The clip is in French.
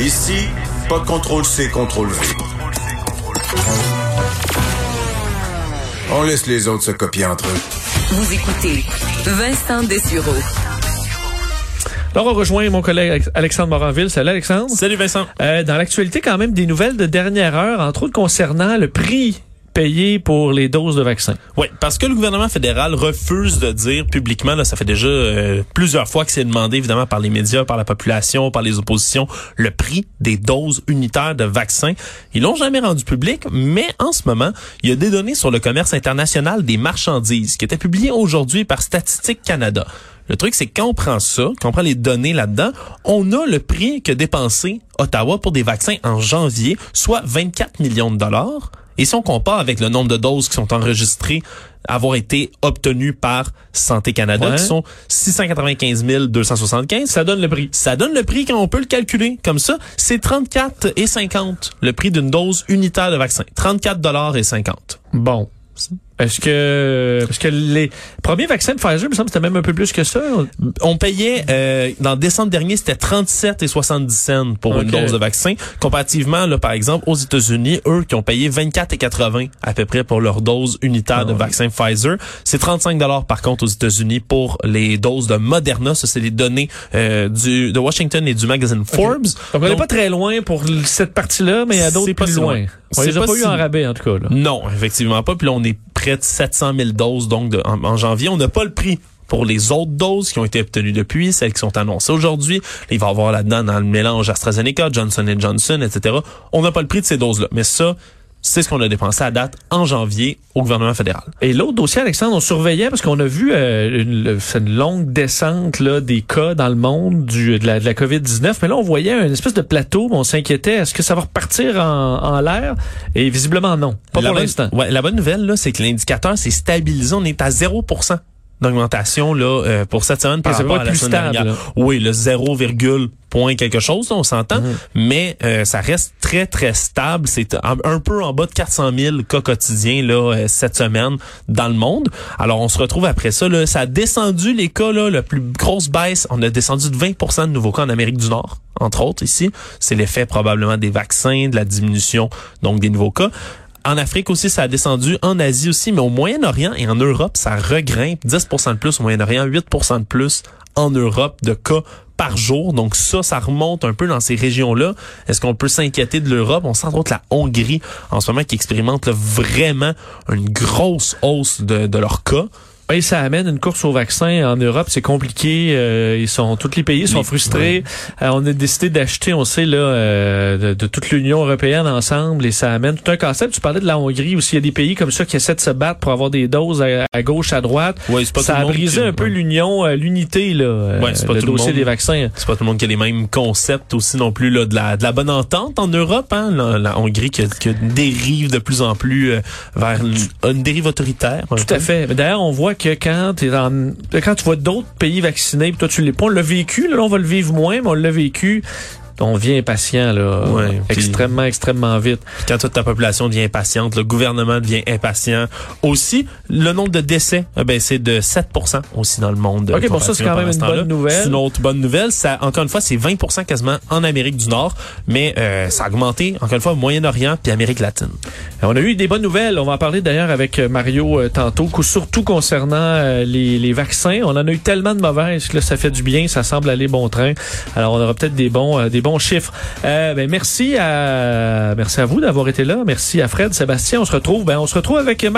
Ici, pas de contrôle C, contrôle V. On laisse les autres se copier entre eux. Vous écoutez Vincent Dessureau. Alors, on rejoint mon collègue Alexandre Moranville. Salut, Alexandre. Salut, Vincent. Euh, dans l'actualité, quand même, des nouvelles de dernière heure, entre autres concernant le prix pour les doses de vaccins. Oui, parce que le gouvernement fédéral refuse de dire publiquement, là, ça fait déjà euh, plusieurs fois que c'est demandé évidemment par les médias, par la population, par les oppositions, le prix des doses unitaires de vaccins. Ils l'ont jamais rendu public, mais en ce moment, il y a des données sur le commerce international des marchandises qui étaient publiées aujourd'hui par Statistique Canada. Le truc, c'est que quand on prend ça, quand on prend les données là-dedans, on a le prix que dépensé Ottawa pour des vaccins en janvier, soit 24 millions de dollars. Et si on compare avec le nombre de doses qui sont enregistrées avoir été obtenues par Santé Canada, Ouais. qui sont 695 275, Ça donne le prix. ça donne le prix quand on peut le calculer comme ça. C'est 34 et 50 le prix d'une dose unitaire de vaccin. 34 dollars et 50. Bon. Est-ce que, parce que les premiers vaccins de Pfizer, il me semble que c'était même un peu plus que ça. On payait, euh, dans décembre dernier, c'était 37 et 70 cents pour une dose de vaccin. Comparativement, là, par exemple, aux États-Unis, eux qui ont payé 24 et 80 à peu près pour leur dose unitaire de Ah ouais. vaccin Pfizer. C'est 35 dollars par contre aux États-Unis pour les doses de Moderna. Ça, c'est les données euh, du de Washington et du magazine Forbes. Donc, on n'est pas très loin pour cette partie-là, mais il y a d'autres plus loin. loin. On les a pas pas eu en rabais, en tout cas. Là. Non, effectivement pas. Puis là, on est près de 700 000 doses donc en janvier. On n'a pas le prix pour les autres doses qui ont été obtenues depuis, celles qui sont annoncées aujourd'hui. Il va y avoir là-dedans dans le mélange AstraZeneca, Johnson Johnson, etc. On n'a pas le prix de ces doses-là. Mais ça, c'est ce qu'on a dépensé à date en janvier au gouvernement fédéral. Et l'autre dossier, Alexandre, on surveillait parce qu'on a vu euh, une, longue descente là, des cas dans le monde du, de la, de la COVID-19. Mais là, on voyait une espèce de plateau. On s'inquiétait. Est-ce que ça va repartir en, en l'air? Et visiblement, non. Pas la pour l'instant. Ouais, la bonne nouvelle, là, c'est que l'indicateur s'est stabilisé. On est à 0 d'augmentation là euh, pour cette semaine par rapport à la plus semaine stable, dernière. là. Oui, le 0, point quelque chose, on s'entend, Mhm. mais euh, ça reste très très stable. C'est un, un peu en bas de 400 000 cas quotidiens là euh, cette semaine dans le monde. Alors on se retrouve après ça. Là, ça a descendu les cas là, la plus grosse baisse. On a descendu de 20% de nouveaux cas en Amérique du Nord, entre autres ici. C'est l'effet probablement des vaccins, de la diminution donc des nouveaux cas. En Afrique aussi, ça a descendu. En Asie aussi, mais au Moyen-Orient et en Europe, ça regrimpe. 10% de plus au Moyen-Orient, 8% de plus en Europe de cas par jour. Donc ça, ça remonte un peu dans ces régions-là. Est-ce qu'on peut s'inquiéter de l'Europe? On sent entre autres la Hongrie en ce moment qui expérimente vraiment une grosse hausse de, de leurs cas. Et ça amène une course au vaccin en Europe, c'est compliqué. euh, ils sont tous les pays sont frustrés. Euh, on a décidé d'acheter, on sait là, euh, de, de toute l'Union européenne ensemble, et ça amène tout un concept. Tu parlais de la Hongrie aussi, il y a des pays comme ça qui essaient de se battre pour avoir des doses à, à gauche, à droite. Ouais, c'est pas ça tout a le monde brisé qui- un peu l'union, euh, l'unité là, euh, Ouais, c'est pas le tout le dossier monde. des vaccins. C'est pas tout le monde qui a les mêmes concepts aussi non plus là, de, la, de la bonne entente en Europe. Hein? La, la Hongrie qui, qui dérive de plus en plus vers une, une dérive autoritaire. Tout à fait. D'ailleurs, on voit que quand t'es dans, quand tu vois d'autres pays vaccinés, puis toi tu l'es pas, on l'a vécu. Là, on va le vivre moins, mais on l'a vécu. On vient impatient là, Ouais, extrêmement, extrêmement vite. Quand toute ta population devient impatiente, le gouvernement devient impatient. Aussi, le nombre de décès a baissé de 7% aussi dans le monde. OK, pour ça, c'est quand même une bonne nouvelle. C'est une autre bonne nouvelle. Ça, encore une fois, c'est 20% quasiment en Amérique du Nord, mais euh, ça a augmenté, encore une fois, au Moyen-Orient puis Amérique latine. On a eu des bonnes nouvelles. On va en parler d'ailleurs avec euh, Mario euh, tantôt, surtout concernant euh, les, les vaccins. On en a eu tellement de mauvaises que là, ça fait du bien, ça semble aller bon train. Alors, on aura peut-être des bons, euh, des bons chiffres. Euh, ben, merci à, vous d'avoir été là. Merci à Fred, Sébastien. On se retrouve, ben, on se retrouve avec